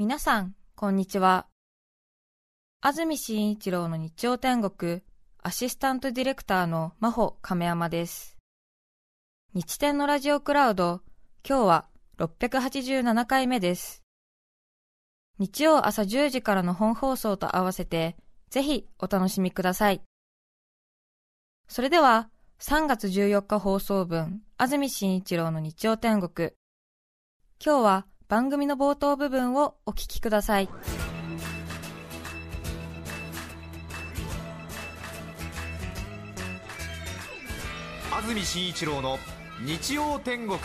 皆さん、こんにちは。安住紳一郎の日曜天国、アシスタントディレクターの真帆亀山です。日天のラジオクラウド、今日は687回目です。日曜朝10時からの本放送と合わせて、ぜひお楽しみください。それでは、3月14日放送分、安住紳一郎の日曜天国。今日は番組の冒頭部分をお聞きください。安住紳一郎の日曜天国。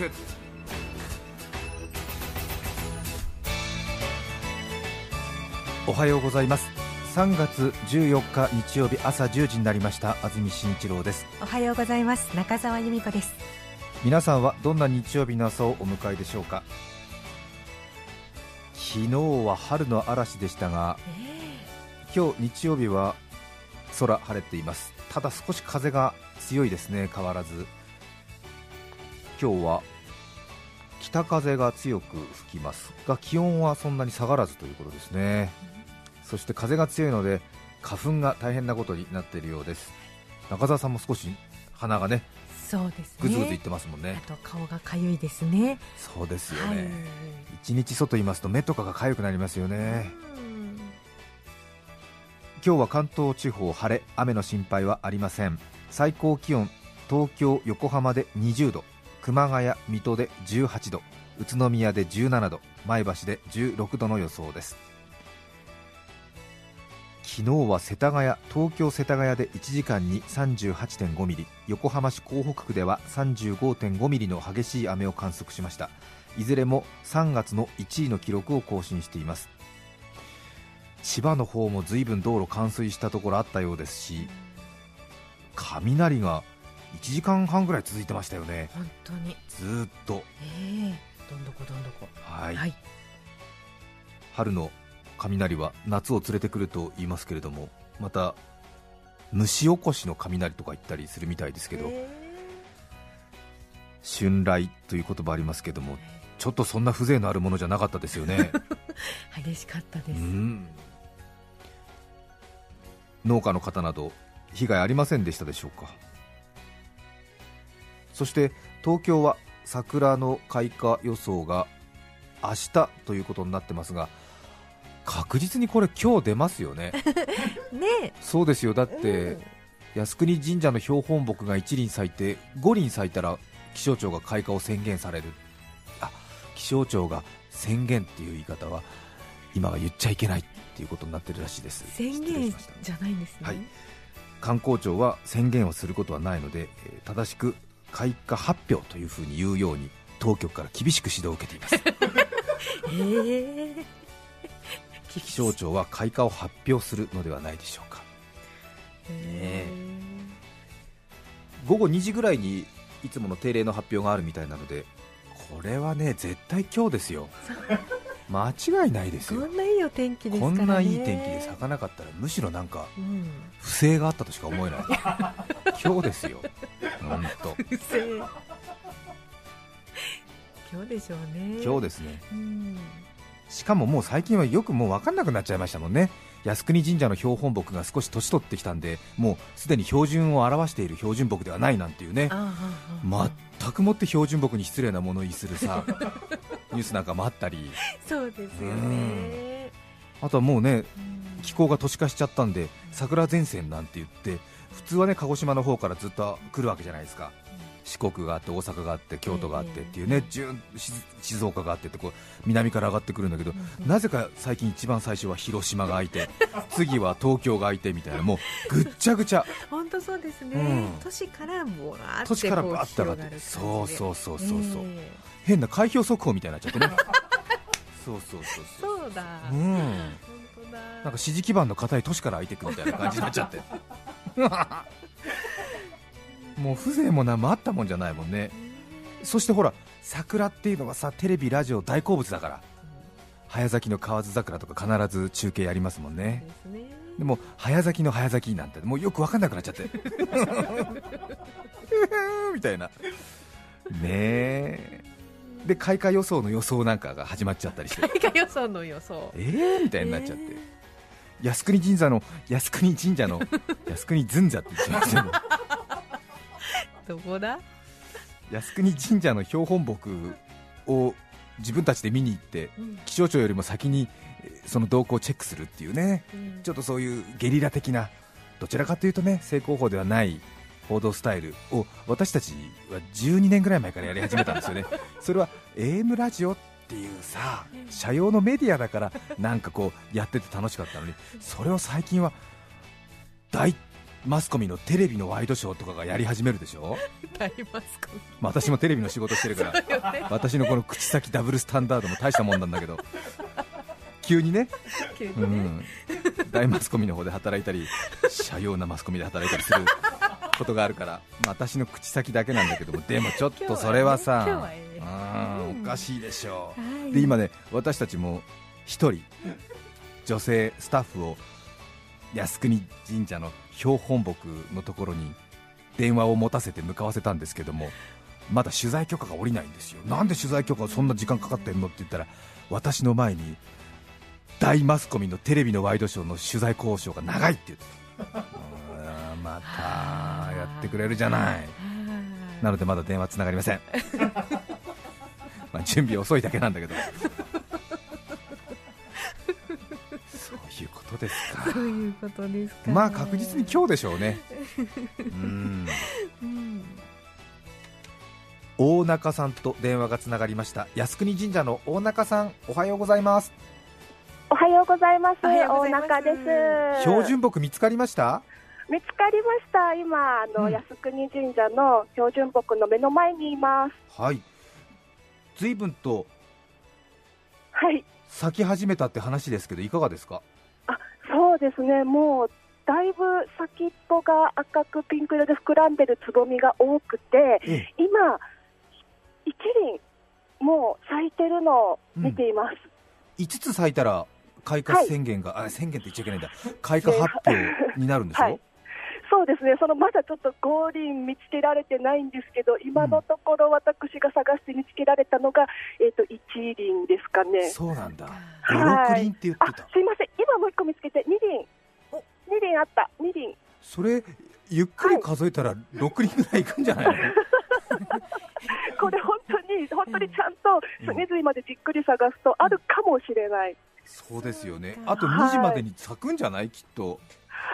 おはようございます。3月14日日曜日朝10時になりました。安住紳一郎です。おはようございます。中澤由美子です。皆さんはどんな日曜日の朝をお迎えでしょうか？昨日は春の嵐でしたが今日日曜日は空晴れています。ただ少し風が強いですね変わらず。今日は北風が強く吹きます。が気温はそんなに下がらずということですね。そして風が強いので花粉が大変なことになっているようです。中澤さんも少し鼻がねそうですね。ぐずぐずいってますもんね。あと顔がかゆいですね。そうですよはい。ね、一日外いますと目とかが痒くなりますよね。うん。今日は関東地方晴れ雨の心配はありません。最高気温東京横浜で20度。熊谷水戸で18度。宇都宮で17度。前橋で16度の予想です昨日は世田谷東京世田谷で1時間に38.5ミリ横浜市港北区では35.5ミリの激しい雨を観測しました。いずれも3月の1位の記録を更新しています。千葉の方も随分道路冠水したところあったようですし雷が1時間半ぐらい続いてましたよね。本当に。ずーっと。ええ。どんどこどんどこ。はい、はい。春の雷は夏を連れてくると言いますけれどもまた虫起こしの雷とか言ったりするみたいですけど、え。春雷という言葉ありますけどもちょっとそんな風情のあるものじゃなかったですよね。え 激しかったうです、ん。農家の方など被害ありませんでしたでしょうか。そして東京は桜の開花予想が明日ということになってますが確実にこれ今日出ますよね。ねそうですよ。だっえて靖国神社の標本木が1輪咲いて5輪咲いたら気象庁が開花を宣言される。あ気象庁が宣言っていう言い方は今は言っちゃいけないっていうことになってるらしいです。宣言じゃないんですね、はい。観光庁は宣言をすることはないので、えー正しく開花発表というふうに言うように当局から厳しく指導を受けています。ええ気象庁は開花を発表するのではないでしょうか。え。午後2時ぐらいにいつもの定例の発表があるみたいなのでこれはね絶対今日ですよ。間違いないですよ。こんないいお天気ですからね。こんないい天気で咲かなかったらむしろなんかうん。不正があったとしか思えない。今日ですよ。本当不正。今日でしょうね。今日ですね。うんしかももう最近はよくもう分かんなくなっちゃいましたもんね。靖国神社の標本木が少し年取ってきたんでもうすでに標準を表している標準木ではないなんていうね。全くもって標準木に失礼なものを言いするさ ニュースなんかもあったり。そうですよね。あとはもうねうん気候が都市化しちゃったんで桜前線なんて言って普通はね鹿児島の方からずっと来るわけじゃないですか四国があって大阪があって京都があってっていうね、順静静岡があってってこう南から上がってくるんだけど、うんなぜか最近一番最初は広島が空いて 次は東京が空いてみたいなもうぐっちゃぐちゃ。本当そうですね、うん。都市からもわーって都市からこうバーッと上がって広がるそうそうそうそうそう、え変な開票速報みたいになっちゃってね。そうそうそうえそう。そうだ、うん。本当だ。なんか支持基盤の硬い都市から空いていくみたいな感じになっちゃって もう風情も何もあったもんじゃないもんね。そしてほら桜っていうのがさテレビラジオ大好物だから。早咲きの河津桜とか必ず中継やりますもんね。でも早咲きの早咲きなんてもうよく分かんなくなっちゃって。みたいな。ねえ。で開花予想の予想なんかが始まっちゃったりして。開花予想の予想。えーみたいになっちゃって、靖国神社の靖国神社の靖国神社って言っちゃいましたけどどこだ？靖国神社の標本木を自分たちで見に行ってうん。気象庁よりも先にえーその動向をチェックするっていうね。ちょっとそういうゲリラ的などちらかというとね正攻法ではない報道スタイルを私たちは12年ぐらい前からやり始めたんですよね。それは AM ラジオっていうさ社用のメディアだからなんかこうやってて楽しかったのにそれを最近は大マスコミのテレビのワイドショーとかがやり始めるでしょ、大マスコまあ私もテレビの仕事してるからね。私のこの口先ダブルスタンダードも大したもんなんだけど。急にね。ね。うん、大マスコミの方で働いたり、社用なマスコミで働いたりすることがあるから、まあ私の口先だけなんだけども、でもちょっとそれはさ、ね今日はうん。おかしいでしょう、はい。で今ね、私たちも一人、女性スタッフを靖国神社の標本木のところに電話を持たせて向かわせたんですけども、まだ取材許可が下りないんですよ、なんで取材許可そんな時間かかってんのって言ったら、私の前に大マスコミのテレビのワイドショーの取材交渉が長いって言って またやってくれるじゃない。なのでまだ電話つながりません。まあ準備遅いだけなんだけどことですか。そういうことですかまあ確実に今日でしょうね。うん。うん。大中さんと電話がつながりました。靖国神社の大中さんおはようございます。おはようございます。おはようござ大中です。標準木見つかりました？見つかりました。今、あの、うん。靖国神社の標準木の目の前にいます。はい。随分とはい。咲き始めたって話ですけどいかがですか？ですね。もう、だいぶ先っぽが赤くピンク色で膨らんでるつぼみが多くて、ええ。今、一輪、もう咲いてるのを見ています。5つ咲いたら開花宣言が、あ宣言って言っちゃいけないんだ。開花発表になるんでしょ、はいそうですね。そのまだちょっと五輪見つけられてないんですけど、今のところ私が探して見つけられたのが、えっ、と、一輪ですかね。そうなんだ。はい56輪って言っあてた。すいません、今もう一個見つけて、2輪、2輪あった、2輪、それゆっくり数えたら6輪ぐらいいくんじゃないの、これ本当に、本当にちゃんと隅々までじっくり探すと、あるかもしれない、そうですよね。あと2時までに咲くんじゃない？きっと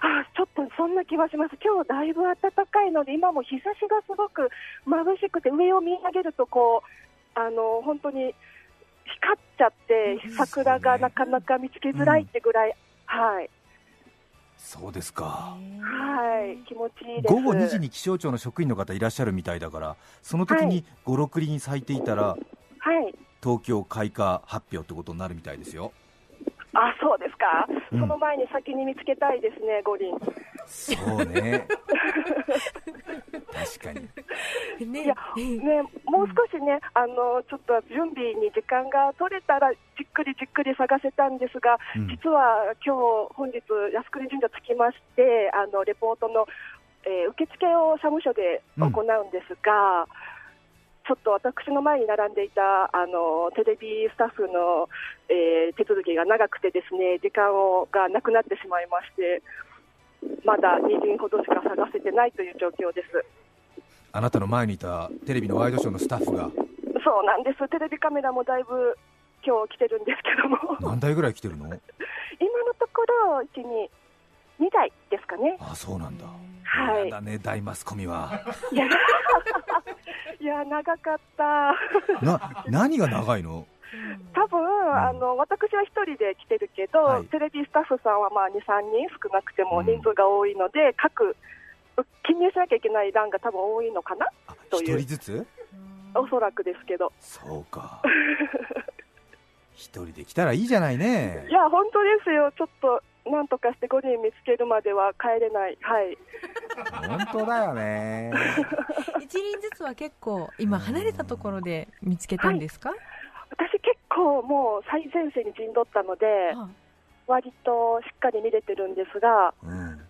あちょっとそんな気はします、今日だいぶ暖かいので、今も日差しがすごく眩しくて、上を見上げるとこう、あの本当に光っちゃって、桜がなかなか見つけづらいってぐらい、はい、そうですか。はい、気持ちいいです。午後2時に気象庁の職員の方いらっしゃるみたいだからその時に56輪咲いていたらはい。東京開花発表ってことになるみたいですよあそうですか、うん。その前に先に見つけたいですね、五輪。そうね。確かに。ね。いやね、もう少しね、あのちょっと準備に時間が取れたら、じっくりじっくり探せたんですが、うん。実は今日本日、靖国神社着きまして、あのレポートの、えー受付を社務所で行うんですが、ちょっと私の前に並んでいたあのテレビスタッフの、えー手続きが長くて、ですね時間をがなくなってしまいまして、まだ2輪ほどしか探せてないという状況です。あなたの前にいたテレビのワイドショーのスタッフが？そうなんです、テレビカメラもだいぶ今日来てるんですけども、何台ぐらい来てるの？今のところ、1、2、2台ですかね。あそうなんだ、はい。やだね大マスコミは いや、長かった、な何が長いの？多分あの私は1人で来てるけど、はい。テレビスタッフさんはまあ2、3人、少なくてもうん。人数が多いので、各記入しなきゃいけない欄が多分多いのかな、あという。一人ずつ？おそらくですけど、そうか。一人で来たらいいじゃないね。いや、本当ですよ、ちょっとなんとかして5人見つけるまでは帰れない。はい。本当だよね。一輪ずつは結構今離れたところで見つけたんですか、私結構もう最前線に陣取ったので、はい割としっかり見れてるんですが、うん。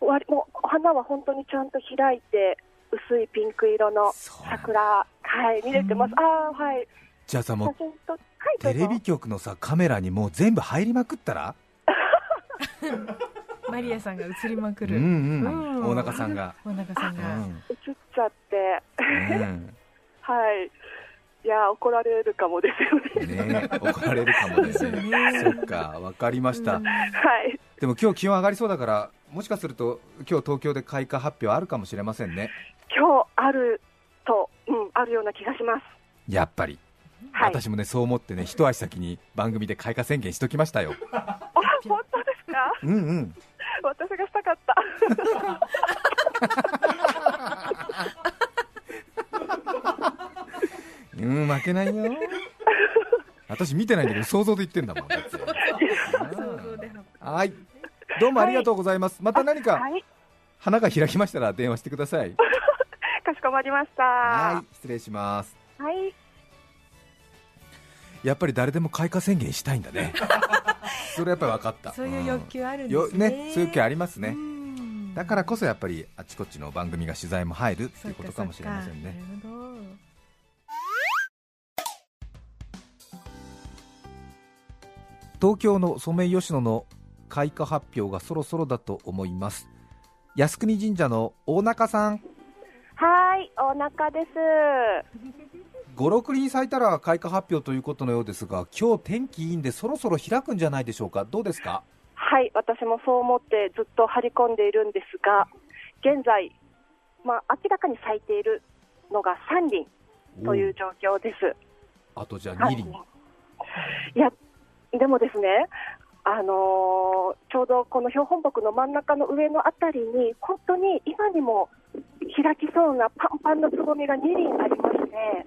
割もうお花は本当にちゃんと開いて、薄いピンク色の桜、はい、見れてます。ああ、はい。じゃあさもうはい、テレビ局のさカメラにもう全部入りまくったら？マリアさんが映りまくうんうる、ん。うん。大中さんが、大中さんが、うん。映っちゃって、うん。はい。いや、怒られるかもですよね。ね怒られるかもね。ですよね。そっかわかりました、うん。はい。でも今日気温上がりそうだからもしかすると今日東京で開花発表あるかもしれませんね。今日あると、うん、あるような気がします。やっぱり、はい。私もねそう思ってね一足先に番組で開花宣言しときましたよ。あ、本当？か？うんうん。私がしたかった。うん負けないよ。私見てないんだけど想像で言ってんだもん。だってはい。どうもありがとうございます、また何かはい。花が開きましたら電話してください。かしこまりました。はい失礼します。はい。やっぱり誰でも開花宣言したいんだねそれやっぱり分かった。そういう欲求あるんですね,、ねそういう気ありますね。うん。だからこそやっぱりあちこちの番組が取材も入るっていうことかもしれませんね。東京のソメイヨシノの開花発表がそろそろだと思います。靖国神社の大中さん。はい、お腹です。56輪咲いたら開花発表ということのようですが今日天気いいんでそろそろ開くんじゃないでしょうか。どうですか？はい、私もそう思ってずっと張り込んでいるんですが、現在、まあ、明らかに咲いているのが3輪という状況です。あとじゃあ2輪、いや、でもですね、あのーちょうどこの標本木の真ん中の上のあたりに、本当に今にも開きそうなパンパンのつぼみが2輪ありまして、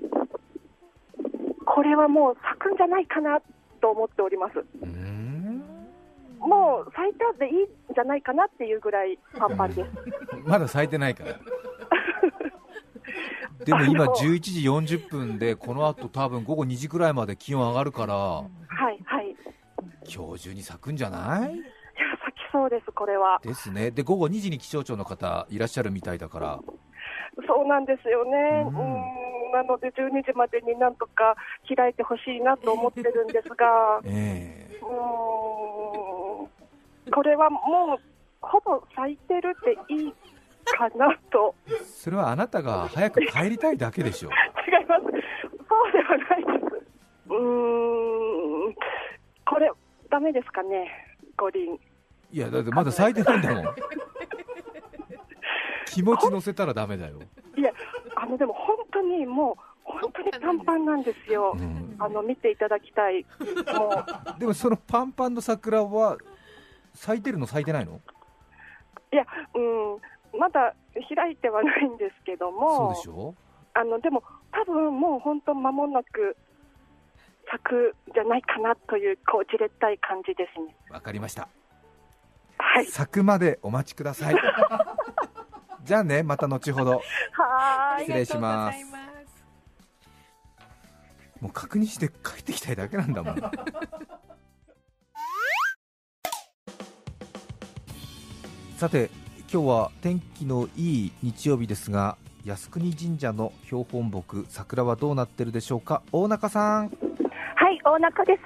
これはもう咲くんじゃないかなと思っております。もう咲いたでいいんじゃないかなっていうぐらいパンパンです。まだ咲いてないから でも今あの11時40分でこの後多分午後2時くらいまで気温上がるからはい、はい。い今日中に咲くんじゃない？や、咲きそうです、これは。ですねで午後2時に気象庁の方いらっしゃるみたいだからそうなんですよね。ううんん、なので12時までになんとか開いてほしいなと思ってるんですが、えーん、これはもうほぼ咲いてるっていいかなと。それはあなたが早く帰りたいだけでしょ 違います。そうではないです。うーん、これダメですかね、五輪。いやだってまだ咲いてないんだもん 気持ち乗せたらダメだよ、も本当にもう本当にパンパンなんですよ。う。ん、あの見ていただきたい。もう。でもそのパンパンの桜は咲いてるの咲いてないの？いや、うん、まだ開いてはないんですけどそうも、でしょ？あのでも、多分もう本当、間もなく咲くじゃないかなという、こう、じれったい感じですね。わかりました。はい、咲くまでお待ちくださいじゃあねまた後ほど。はーい。失礼します。もう確認して帰ってきたいだけなんだもん。さて今日は天気のいい日曜日ですが靖国神社の標本木桜はどうなってるでしょうか？大中さん。はい、大中で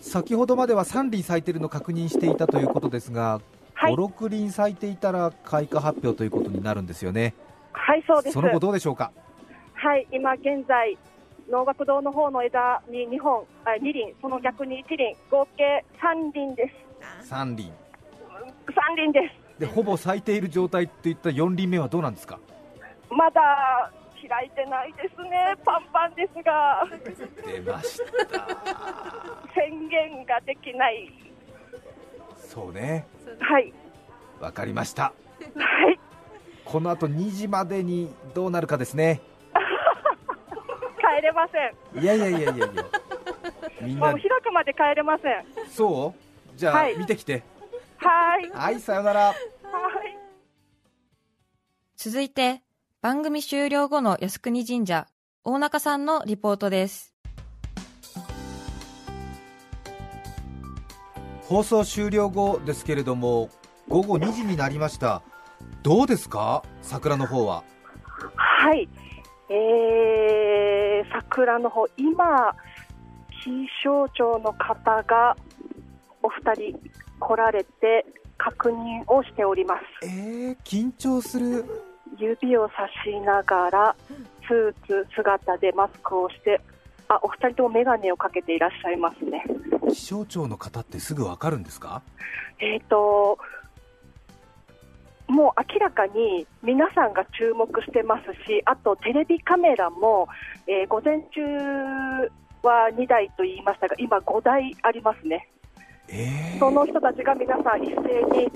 す。先ほどまでは3輪咲いてるの確認していたということですが、はい、56輪咲いていたら開花発表ということになるんですよねはい、そうです。その後どうでしょうか？はい、今現在、能楽堂の方の枝に2本、あ2輪、その逆に1輪、合計3輪です。3輪3輪です。でほぼ咲いている状態といった4輪目はどうなんですか？まだ開いてないですね、パンパンですが、出ました宣言ができない。そうね。はい、わかりました。はい、この後2時までにどうなるかですね。帰れません。いやいやいやいやいや。みんな。もう開くまで帰れません。そう？じゃあ、はい。見てきて。はい、はいさよなら。はい。続いて、番組終了後の靖国神社、大中さんのリポートです。放送終了後ですけれども午後2時になりました。どうですか？桜の方は。はい、えー、桜桜の方今、気象庁の方がお二人来られて確認をしております。えー、緊張する。指を差しながらスーツ姿でマスクをしてあお二人とも眼鏡をかけていらっしゃいますね。気象庁の方ってすぐわかるんですか？えー、ともう明らかに皆さんが注目してますし、あとテレビカメラも、えー午前中は2台と言いましたが、今、5台ありますね、えー、その人たちが皆さん一斉に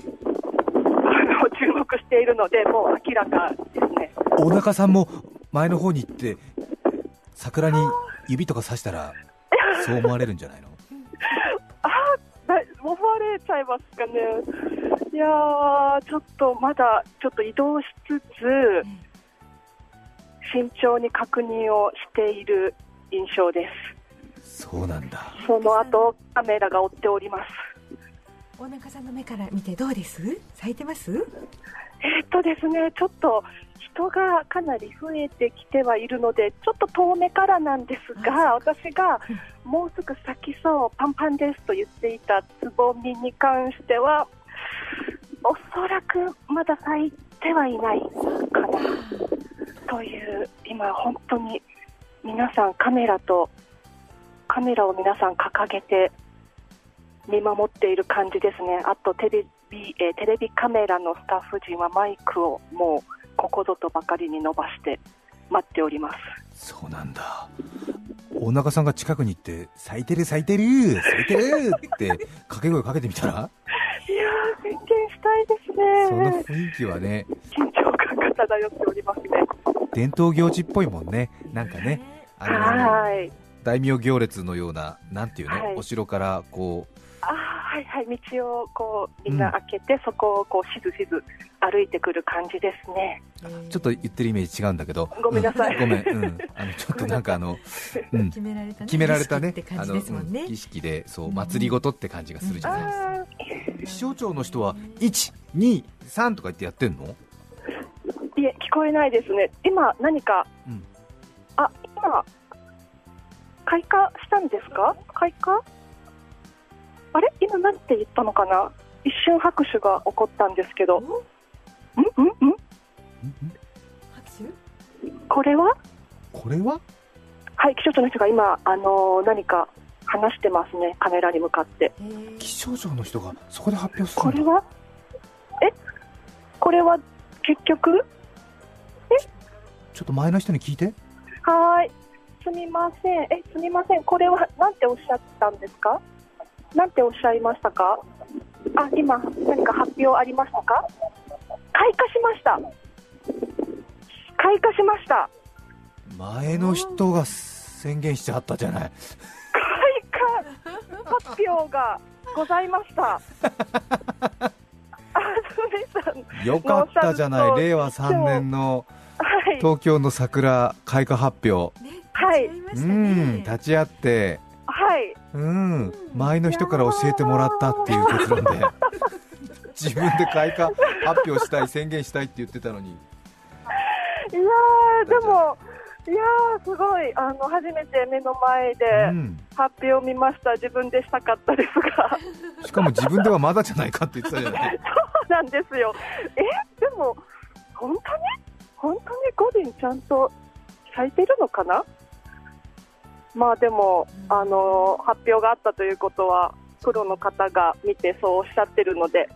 あの注目しているので、もう明らかですね。大中さんも前の方に行って桜に指とか刺したら そう思われるんじゃないの？れちゃいますかね。いやー、ちょっとまだちょっと移動しつつ、慎重に確認をしている印象です。そうなんだその後カメラが追っております。大中さんの目から見てどうです？咲いてます？えーっとですね、ちょっと人がかなり増えてきてはいるので、ちょっと遠目からなんですが、私がもうすぐ咲きそう、パンパンですと言っていたつぼみに関しては、おそらくまだ咲いてはいないかなという、今、本当に皆さん、カメラとカメラを皆さん掲げて見守っている感じですね、あとテレビ、えーテレビカメラのスタッフ陣はマイクをもうここぞとばかりに伸ばして待っております。そうなんだ。大中さんが近くに行って咲いてる咲いてる咲いてるって掛け声かけてみたら？いやー、宣言したいですそのね、雰囲気はね。緊張感が漂っておりますね。伝統行事っぽいもんね。なんかね。あのはい。大名行列のようななんていうの、はい。お城からこあーはいはい、道をこうみんな開けて、そこをこうしずしず歩いてくる感じですね。うちょっと言ってるイメージ違うんだけど。ごめんなさい。うん。ごめん、うん、あの ちょっとなんかあの、うん、決められたね。決められたね。あのねうん。儀式でそう祭りごとって感じがするじゃないですか、あ気象庁の人は123とか言ってやってんの？ーいえ、聞こえないですね。今、何か、うん。あ今、開花したんですか？開花？あれ？今、なんて言ったのかな？一瞬拍手が起こったんですけど、ん？ん？ん？ん？拍手？これは？これは？はい、気象庁の人が今、あのー何か話してますね、カメラに向かって。えー。気象庁の人がそこで発表するんだこれは？え？これは結局？ちょっと前の人に聞いて。はーい、すみません、え、すみません、これはなんておっしゃったんですか？なんておっしゃいましたか？あ、今、何か発表ありましたか？開花しました。開花しました。前の人が宣言しちゃったじゃない。開花発表がございました。よかったじゃない。令和3年のはい、東京の桜開花発表。ねはい。うんね立ち会って。はい、うん。前の人から教えてもらったっていう結論で。自分で開花発表したい宣言したいって言ってたのに。いやー、でも、いやー、すごい、あの初めて目の前でうん発表を見ました、自分でしたかったですが、しかも自分ではまだじゃないかって言ってたじゃない。そうなんですよ、え、でも、本当に、本当に五輪ちゃんと咲いてるのかな、まあでも、あの発表があったということは、プロの方が見てそうおっしゃってるので、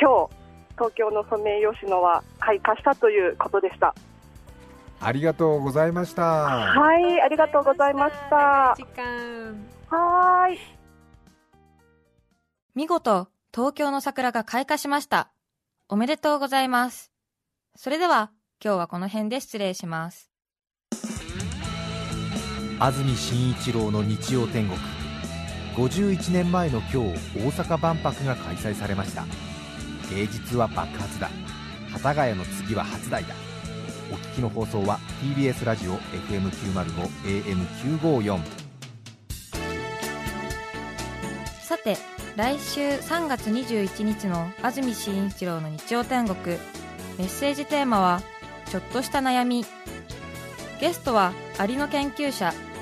今日東京のソメイヨシノは開花したということでした。ありがとうございましたはい、ありがとうございました。時間はーい。見事、東京の桜が開花しました。おめでとうございます。それでは、今日はこの辺で失礼します。安住紳一郎の日曜天国。51年前の今日大阪万博が開催されました。芸術は爆発だ。幡ヶ谷の次は初台だ。お聞きの放送は TBS ラジオ FM905 AM954 さて、来週3月21日の安住紳一郎の日曜天国、メッセージテーマは、ちょっとした悩み。ゲストはアリの研究者